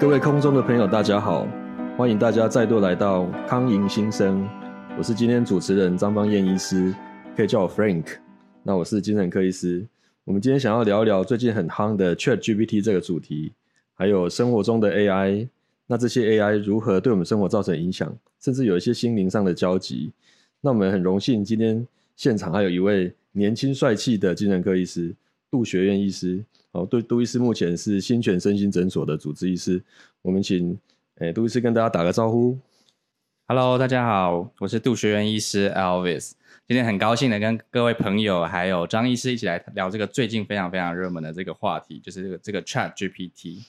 各位空中的朋友，大家好，欢迎大家再度来到康盈新生，我是今天主持人张邦彦医师，可以叫我 Frank。那我是精神科医师。我们今天想要聊一聊最近很夯的 Chat GPT 这个主题，还有生活中的 AI。那这些 AI 如何对我们生活造成影响，甚至有一些心灵上的交集。那我们很荣幸今天现场还有一位年轻帅气的精神科医师杜学院医师。哦，杜杜医师目前是新泉身心诊所的主治医师。我们请诶杜医师跟大家打个招呼。Hello，大家好，我是杜学院医师 Elvis。今天很高兴的跟各位朋友还有张医师一起来聊这个最近非常非常热门的这个话题，就是这个这个 Chat GPT。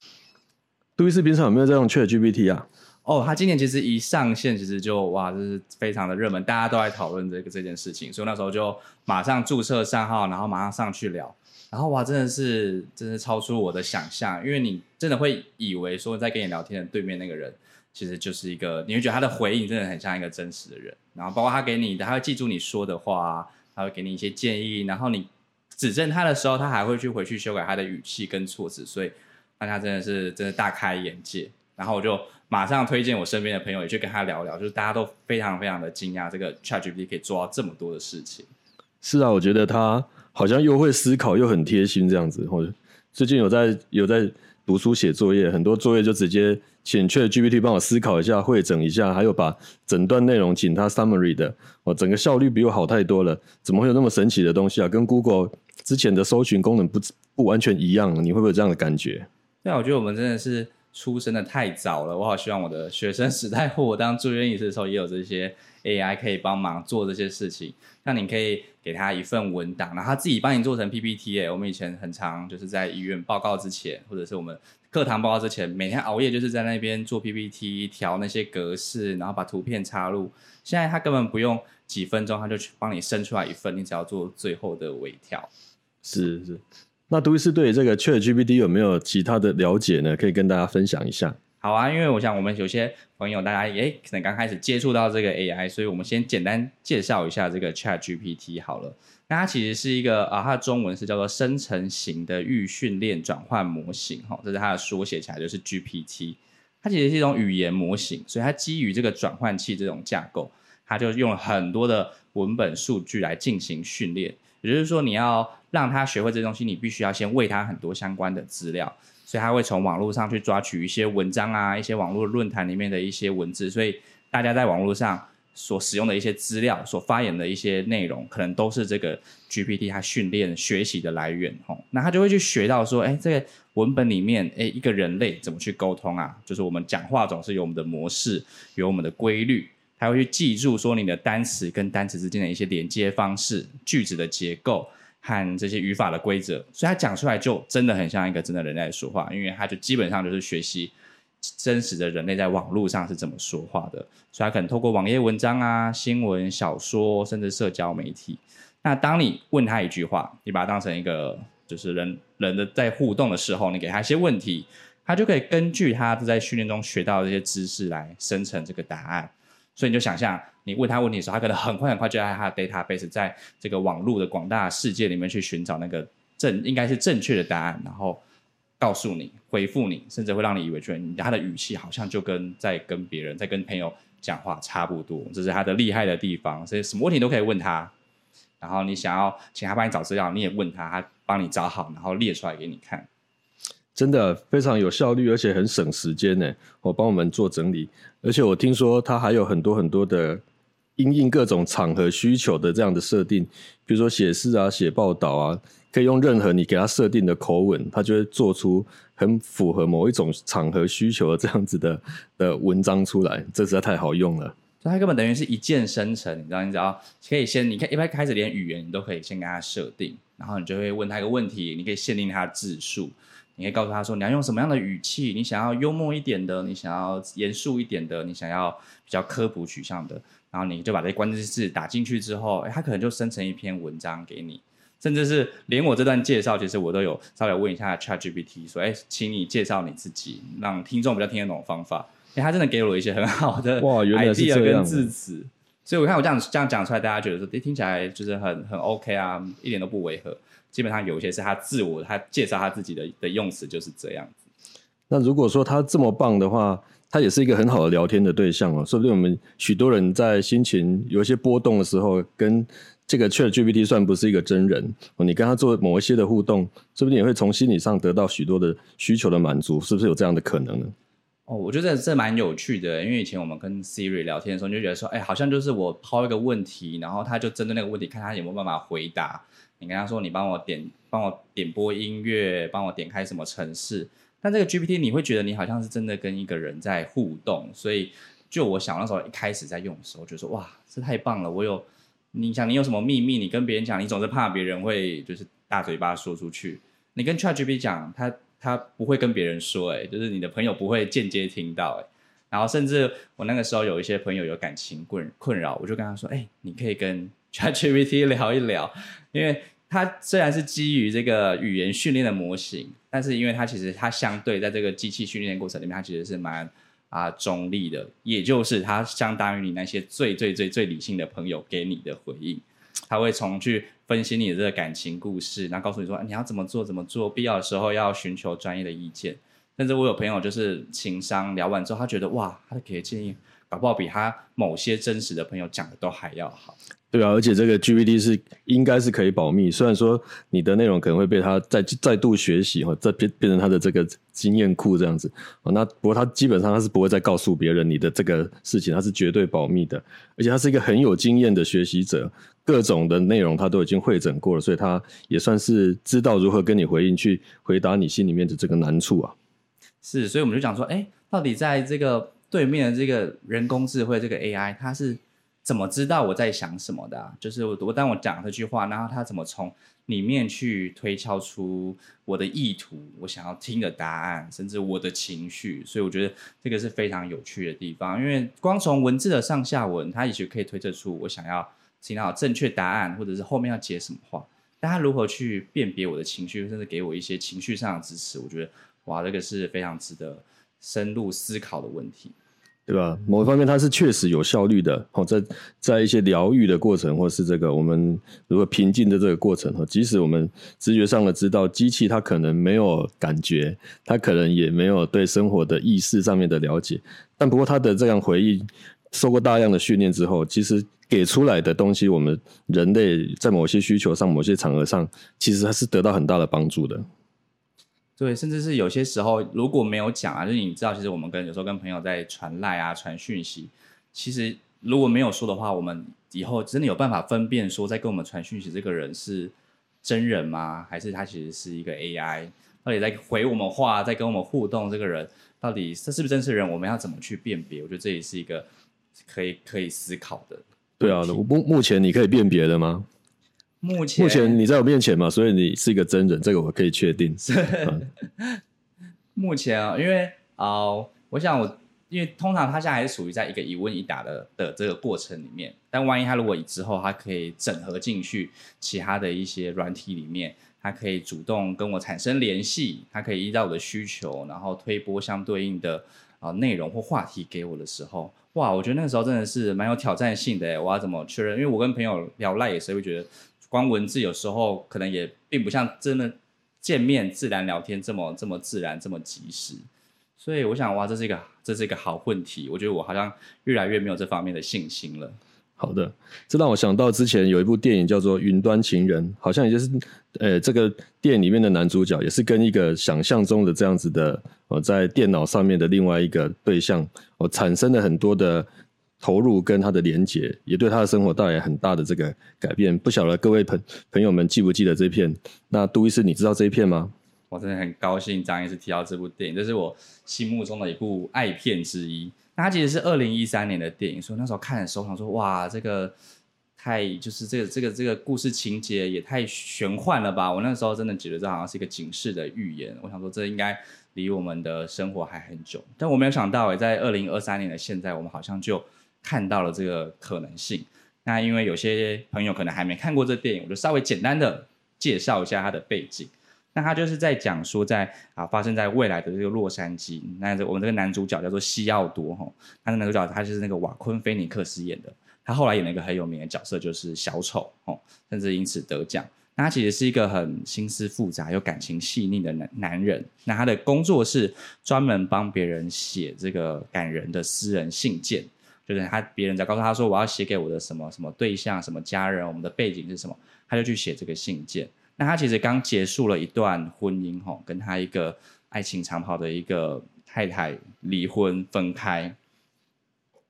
杜医师平常有没有在用 Chat GPT 啊？哦，他今年其实一上线，其实就哇，就是非常的热门，大家都在讨论这个这件事情，所以那时候就马上注册账号，然后马上上去聊。然后哇，真的是，真是超出我的想象，因为你真的会以为说在跟你聊天的对面那个人，其实就是一个，你会觉得他的回应真的很像一个真实的人。然后包括他给你的，他会记住你说的话，他会给你一些建议，然后你指正他的时候，他还会去回去修改他的语气跟措辞，所以大家真的是真的大开眼界。然后我就马上推荐我身边的朋友也去跟他聊聊，就是大家都非常非常的惊讶，这个 ChatGPT 可以做到这么多的事情。是啊，我觉得他。好像又会思考又很贴心这样子，或者最近有在有在读书写作业，很多作业就直接请 Chat GPT 帮我思考一下、会整一下，还有把整段内容请他 summary 的，哦，整个效率比我好太多了。怎么会有那么神奇的东西啊？跟 Google 之前的搜寻功能不不完全一样？你会不会有这样的感觉？对啊，我觉得我们真的是出生的太早了。我好希望我的学生时代或我当住院医师的时候，也有这些 AI 可以帮忙做这些事情。那你可以给他一份文档，然后他自己帮你做成 PPT。哎，我们以前很常就是在医院报告之前，或者是我们课堂报告之前，每天熬夜就是在那边做 PPT，调那些格式，然后把图片插入。现在他根本不用几分钟，他就去帮你生出来一份，你只要做最后的微调。是是，那杜医师对这个 ChatGPT 有没有其他的了解呢？可以跟大家分享一下。好啊，因为我想我们有些朋友大家也可能刚开始接触到这个 AI，所以我们先简单介绍一下这个 Chat GPT 好了。那它其实是一个啊，它的中文是叫做生成型的预训练转换模型，哈，这是它的缩写起来就是 GPT。它其实是一种语言模型，所以它基于这个转换器这种架构，它就用了很多的文本数据来进行训练。也就是说，你要让他学会这东西，你必须要先喂他很多相关的资料。所以他会从网络上去抓取一些文章啊，一些网络论坛里面的一些文字，所以大家在网络上所使用的一些资料、所发言的一些内容，可能都是这个 GPT 它训练学习的来源哦。那他就会去学到说，哎，这个文本里面，哎，一个人类怎么去沟通啊？就是我们讲话总是有我们的模式，有我们的规律，他会去记住说你的单词跟单词之间的一些连接方式、句子的结构。和这些语法的规则，所以他讲出来就真的很像一个真的人类说话，因为他就基本上就是学习真实的人类在网络上是怎么说话的，所以他可能透过网页文章啊、新闻、小说，甚至社交媒体。那当你问他一句话，你把它当成一个就是人人的在互动的时候，你给他一些问题，他就可以根据他在训练中学到的这些知识来生成这个答案。所以你就想象，你问他问题的时候，他可能很快很快就在他的 database，在这个网络的广大世界里面去寻找那个正应该是正确的答案，然后告诉你回复你，甚至会让你以为觉得他的语气好像就跟在跟别人在跟朋友讲话差不多，这是他的厉害的地方。所以什么问题都可以问他，然后你想要请他帮你找资料，你也问他，他帮你找好，然后列出来给你看。真的非常有效率，而且很省时间呢。我帮我们做整理，而且我听说它还有很多很多的因应各种场合需求的这样的设定，比如说写诗啊、写报道啊，可以用任何你给它设定的口吻，它就会做出很符合某一种场合需求的这样子的的文章出来。这实在太好用了。所以它根本等于是一键生成，你知道？你只要可以先，你看一般开始连语言你都可以先给它设定，然后你就会问他一个问题，你可以限定它的字数。你可以告诉他说，你要用什么样的语气？你想要幽默一点的，你想要严肃一点的，你想要比较科普取向的，然后你就把这些关键字打进去之后，哎，他可能就生成一篇文章给你，甚至是连我这段介绍，其实我都有稍微问一下 ChatGPT，说，哎，请你介绍你自己，让听众比较听得懂的方法。哎，他真的给我一些很好的哇，原来是这样，跟字词。所以我看我这样这样讲出来，大家觉得说，哎，听起来就是很很 OK 啊，一点都不违和。基本上有一些是他自我他介绍他自己的的用词就是这样子。那如果说他这么棒的话，他也是一个很好的聊天的对象哦。说不定我们许多人在心情有一些波动的时候，跟这个 Chat GPT 算不是一个真人哦，你跟他做某一些的互动，说不定也会从心理上得到许多的需求的满足，是不是有这样的可能呢？哦，我觉得这蛮有趣的，因为以前我们跟 Siri 聊天的时候，你就觉得说，哎，好像就是我抛一个问题，然后他就针对那个问题，看他有没有办法回答。你跟他说，你帮我点，帮我点播音乐，帮我点开什么城市。但这个 GPT 你会觉得你好像是真的跟一个人在互动，所以就我想那时候一开始在用的时候，就说哇，这太棒了！我有，你想你有什么秘密，你跟别人讲，你总是怕别人会就是大嘴巴说出去。你跟 ChatGPT 讲，他他不会跟别人说，哎，就是你的朋友不会间接听到，哎。然后甚至我那个时候有一些朋友有感情困困扰，我就跟他说，哎，你可以跟 ChatGPT 聊一聊，因为。它虽然是基于这个语言训练的模型，但是因为它其实它相对在这个机器训练过程里面，它其实是蛮啊中立的，也就是它相当于你那些最最最最理性的朋友给你的回应，他会从去分析你的这个感情故事，然后告诉你说你要怎么做怎么做，必要的时候要寻求专业的意见。甚至我有朋友就是情商聊完之后，他觉得哇，他的给的建议搞不好比他某些真实的朋友讲的都还要好。对啊，而且这个 GPT 是应该是可以保密，虽然说你的内容可能会被它再再度学习哈，再变变成它的这个经验库这样子那不过它基本上它是不会再告诉别人你的这个事情，它是绝对保密的。而且它是一个很有经验的学习者，各种的内容它都已经会诊过了，所以它也算是知道如何跟你回应，去回答你心里面的这个难处啊。是，所以我们就讲说，哎，到底在这个对面的这个人工智慧这个 AI，它是。怎么知道我在想什么的？就是我当我讲这句话，然后他怎么从里面去推敲出我的意图，我想要听的答案，甚至我的情绪。所以我觉得这个是非常有趣的地方，因为光从文字的上下文，它也许可以推测出我想要听到正确答案，或者是后面要接什么话。但他如何去辨别我的情绪，甚至给我一些情绪上的支持，我觉得哇，这个是非常值得深入思考的问题。对吧？某一方面，它是确实有效率的。哦，在在一些疗愈的过程，或是这个我们如果平静的这个过程，哈，即使我们直觉上的知道机器它可能没有感觉，它可能也没有对生活的意识上面的了解，但不过它的这样回忆，受过大量的训练之后，其实给出来的东西，我们人类在某些需求上、某些场合上，其实它是得到很大的帮助的。对，甚至是有些时候如果没有讲啊，就是你知道，其实我们跟有时候跟朋友在传赖啊、传讯息，其实如果没有说的话，我们以后真的有办法分辨说，在跟我们传讯息这个人是真人吗？还是他其实是一个 AI？到底在回我们话，在跟我们互动，这个人到底这是不是真实人？我们要怎么去辨别？我觉得这也是一个可以可以思考的。对啊，目目前你可以辨别的吗？目前目前你在我面前嘛，所以你是一个真人，这个我可以确定。目前啊，因为啊，我想我因为通常他现在还是属于在一个一问一答的的这个过程里面，但万一他如果之后他可以整合进去其他的一些软体里面，他可以主动跟我产生联系，他可以依照我的需求，然后推播相对应的啊内容或话题给我的时候，哇，我觉得那个时候真的是蛮有挑战性的。我要怎么确认？因为我跟朋友聊赖也是会觉得。光文字有时候可能也并不像真的见面自然聊天这么这么自然这么及时，所以我想哇，这是一个这是一个好问题。我觉得我好像越来越没有这方面的信心了。好的，这让我想到之前有一部电影叫做《云端情人》，好像也就是呃这个电影里面的男主角也是跟一个想象中的这样子的呃在电脑上面的另外一个对象，我产生了很多的。投入跟他的连接，也对他的生活带来很大的这个改变。不晓得各位朋朋友们记不记得这片？那杜医师，你知道这一片吗？我真的很高兴张医师提到这部电影，这是我心目中的一部爱片之一。那它其实是二零一三年的电影，所以那时候看的时候想说，哇，这个太就是这个这个这个故事情节也太玄幻了吧！我那时候真的觉得这好像是一个警示的预言。我想说，这应该离我们的生活还很久。但我没有想到，诶，在二零二三年的现在，我们好像就。看到了这个可能性，那因为有些朋友可能还没看过这电影，我就稍微简单的介绍一下它的背景。那他就是在讲说，在啊发生在未来的这个洛杉矶，那我们这个男主角叫做西奥多哈，他的男主角他就是那个瓦昆菲尼克斯演的，他后来演了一个很有名的角色就是小丑哦，甚至因此得奖。那他其实是一个很心思复杂又感情细腻的男男人。那他的工作是专门帮别人写这个感人的私人信件，就是他别人在告诉他说我要写给我的什么什么对象、什么家人，我们的背景是什么，他就去写这个信件。那他其实刚结束了一段婚姻，吼，跟他一个爱情长跑的一个太太离婚分开。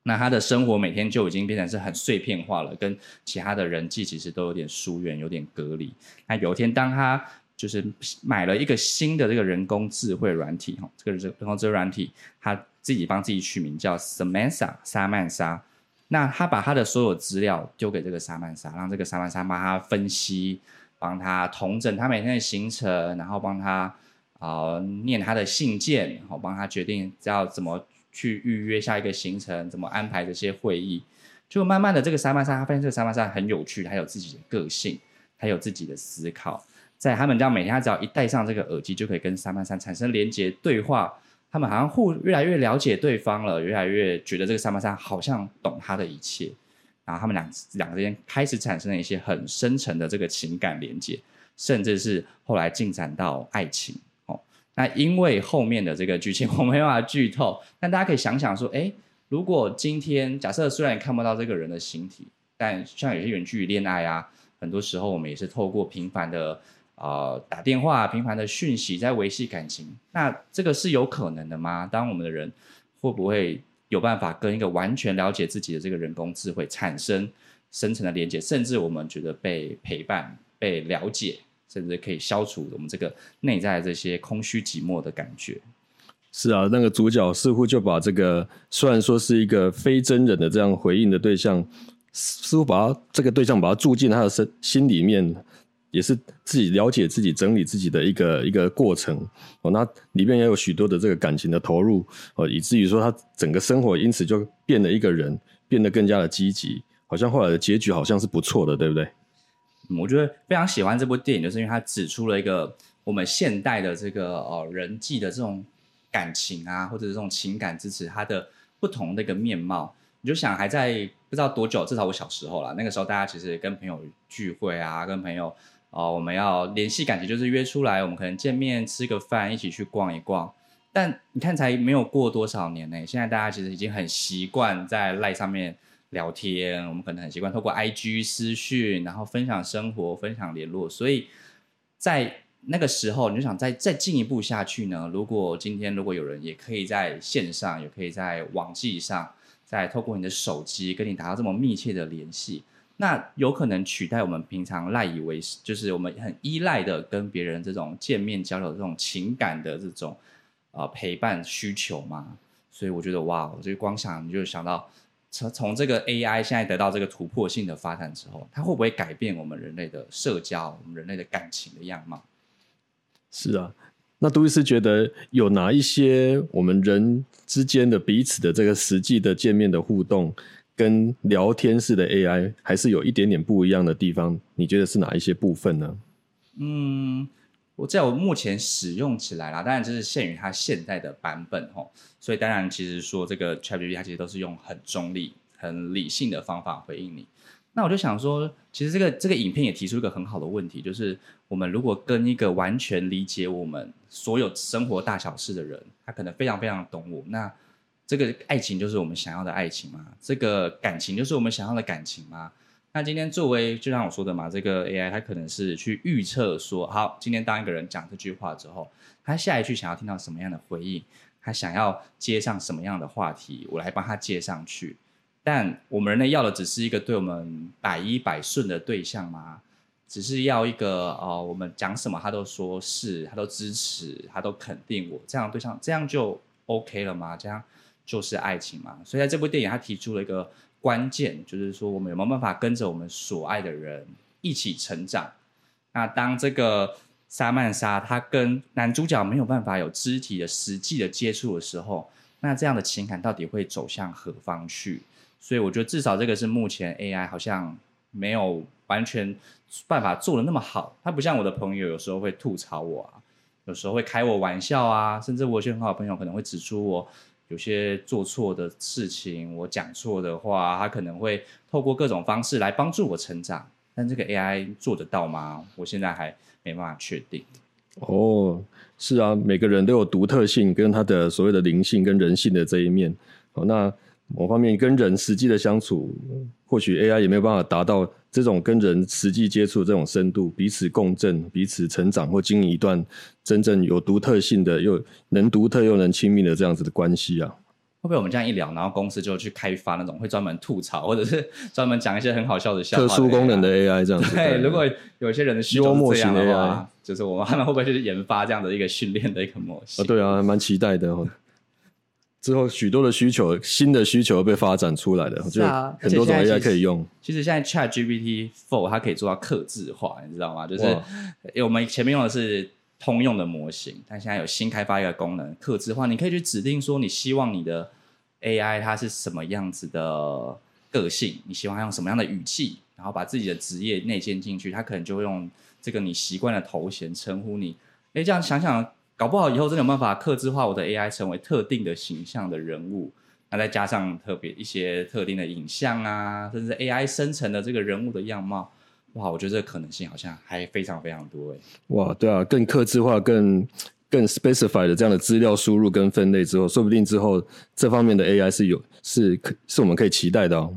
那他的生活每天就已经变成是很碎片化了，跟其他的人际其实都有点疏远，有点隔离。那有一天，当他就是买了一个新的这个人工智慧软体，哈，这个人工智慧软体，他自己帮自己取名叫 Samantha 沙曼莎。那他把他的所有资料丢给这个沙曼莎，让这个沙曼莎帮他分析，帮他统整他每天的行程，然后帮他啊念他的信件，然后帮他决定要怎么。去预约下一个行程，怎么安排这些会议？就慢慢的，这个沙曼莎，他发现这个沙曼莎很有趣，他有自己的个性，他有自己的思考。在他们家每天，他只要一戴上这个耳机，就可以跟沙曼莎产生连接对话。他们好像互越来越了解对方了，越来越觉得这个三八三好像懂他的一切。然后他们两两个之间开始产生了一些很深层的这个情感连接，甚至是后来进展到爱情哦。那因为后面的这个剧情我没办法剧透，但大家可以想想说，哎，如果今天假设虽然看不到这个人的形体，但像有些远距离恋爱啊，很多时候我们也是透过频繁的呃打电话、频繁的讯息在维系感情。那这个是有可能的吗？当我们的人会不会有办法跟一个完全了解自己的这个人工智慧产生深层的连接，甚至我们觉得被陪伴、被了解？甚至可以消除我们这个内在这些空虚寂寞的感觉。是啊，那个主角似乎就把这个虽然说是一个非真人的这样回应的对象，似乎把他这个对象把他住进他的身心里面，也是自己了解自己、整理自己的一个一个过程。哦，那里面也有许多的这个感情的投入，哦，以至于说他整个生活因此就变了一个人，变得更加的积极，好像后来的结局好像是不错的，对不对？我觉得非常喜欢这部电影，就是因为它指出了一个我们现代的这个呃人际的这种感情啊，或者这种情感支持，它的不同的一个面貌。你就想还在不知道多久，至少我小时候了，那个时候大家其实跟朋友聚会啊，跟朋友哦，我们要联系感情，就是约出来，我们可能见面吃个饭，一起去逛一逛。但你看，才没有过多少年呢，现在大家其实已经很习惯在赖上面。聊天，我们可能很习惯透过 IG 私讯，然后分享生活、分享联络。所以在那个时候，你就想再再进一步下去呢？如果今天如果有人也可以在线上，也可以在网际上，再透过你的手机跟你达到这么密切的联系，那有可能取代我们平常赖以为就是我们很依赖的跟别人这种见面交流、这种情感的这种呃陪伴需求吗？所以我觉得哇，我就光想你就想到。从从这个 AI 现在得到这个突破性的发展之后，它会不会改变我们人类的社交、我们人类的感情的样貌？是啊，那杜伊斯觉得有哪一些我们人之间的彼此的这个实际的见面的互动，跟聊天式的 AI 还是有一点点不一样的地方？你觉得是哪一些部分呢？嗯。我在我目前使用起来啦，当然就是限于它现在的版本吼，所以当然其实说这个 ChatGPT 它其实都是用很中立、很理性的方法回应你。那我就想说，其实这个这个影片也提出一个很好的问题，就是我们如果跟一个完全理解我们所有生活大小事的人，他可能非常非常懂我，那这个爱情就是我们想要的爱情吗？这个感情就是我们想要的感情吗？那今天作为就像我说的嘛，这个 AI 它可能是去预测说，好，今天当一个人讲这句话之后，他下一句想要听到什么样的回应，他想要接上什么样的话题，我来帮他接上去。但我们人类要的只是一个对我们百依百顺的对象吗？只是要一个哦，我们讲什么他都说是，他都支持，他都肯定我这样对象，这样就 OK 了吗？这样就是爱情嘛？所以在这部电影，他提出了一个。关键就是说，我们有没有办法跟着我们所爱的人一起成长？那当这个沙曼莎她跟男主角没有办法有肢体的实际的接触的时候，那这样的情感到底会走向何方去？所以我觉得至少这个是目前 AI 好像没有完全办法做的那么好。他不像我的朋友有时候会吐槽我啊，有时候会开我玩笑啊，甚至我有些很好的朋友可能会指出我。有些做错的事情，我讲错的话，他可能会透过各种方式来帮助我成长。但这个 AI 做得到吗？我现在还没办法确定。哦，是啊，每个人都有独特性，跟他的所谓的灵性跟人性的这一面。哦，那某方面跟人实际的相处，或许 AI 也没有办法达到这种跟人实际接触这种深度，彼此共振、彼此成长，或经营一段真正有独特性的、又能独特又能亲密的这样子的关系啊。会不会我们这样一聊，然后公司就去开发那种会专门吐槽，或者是 专门讲一些很好笑的笑话、特殊功能的 AI 这样子？对，如果有一些人的需求这样的话，就是我们他们会不会去研发这样的一个训练的一个模型？啊，对啊，蛮期待的。之后许多的需求，新的需求被发展出来的，就很多种 AI 可以用。其实现在 Chat GPT Four 它可以做到刻字化，你知道吗？就是我们前面用的是。通用的模型，但现在有新开发一个功能，刻字化。你可以去指定说，你希望你的 AI 它是什么样子的个性，你希望用什么样的语气，然后把自己的职业内建进去，它可能就会用这个你习惯的头衔称呼你。哎，这样想想，搞不好以后真的有办法刻字化我的 AI 成为特定的形象的人物，那再加上特别一些特定的影像啊，甚至 AI 生成的这个人物的样貌。哇，我觉得这个可能性好像还非常非常多哎！哇，对啊，更克制化、更更 specified 的这样的资料输入跟分类之后，说不定之后这方面的 AI 是有是可是我们可以期待的哦。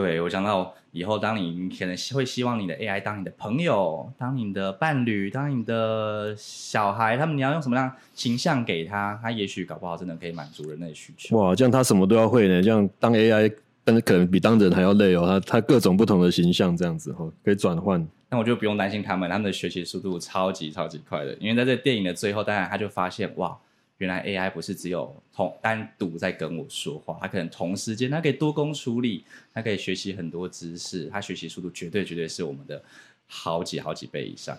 对，我想到以后，当你可能会希望你的 AI 当你的朋友、当你的伴侣、当你的小孩，他们你要用什么样形象给他，他也许搞不好真的可以满足人类需求。哇，这样他什么都要会呢？这样当 AI。但是可能比当人还要累哦，他他各种不同的形象这样子哈，可以转换。那我就不用担心他们，他们的学习速度超级超级快的。因为在这电影的最后，当然他就发现哇，原来 AI 不是只有同单独在跟我说话，它可能同时间它可以多工处理，它可以学习很多知识，它学习速度绝对绝对是我们的好几好几倍以上。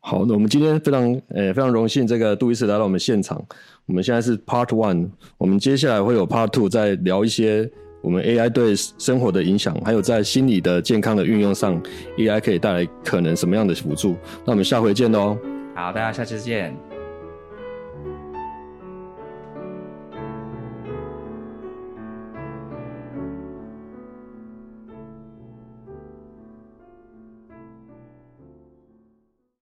好，那我们今天非常呃非常荣幸，这个杜医师来到我们现场。我们现在是 Part One，我们接下来会有 Part Two，再聊一些。我们 AI 对生活的影响，还有在心理的健康的运用上，AI 可以带来可能什么样的辅助？那我们下回见喽！好，大家下次见。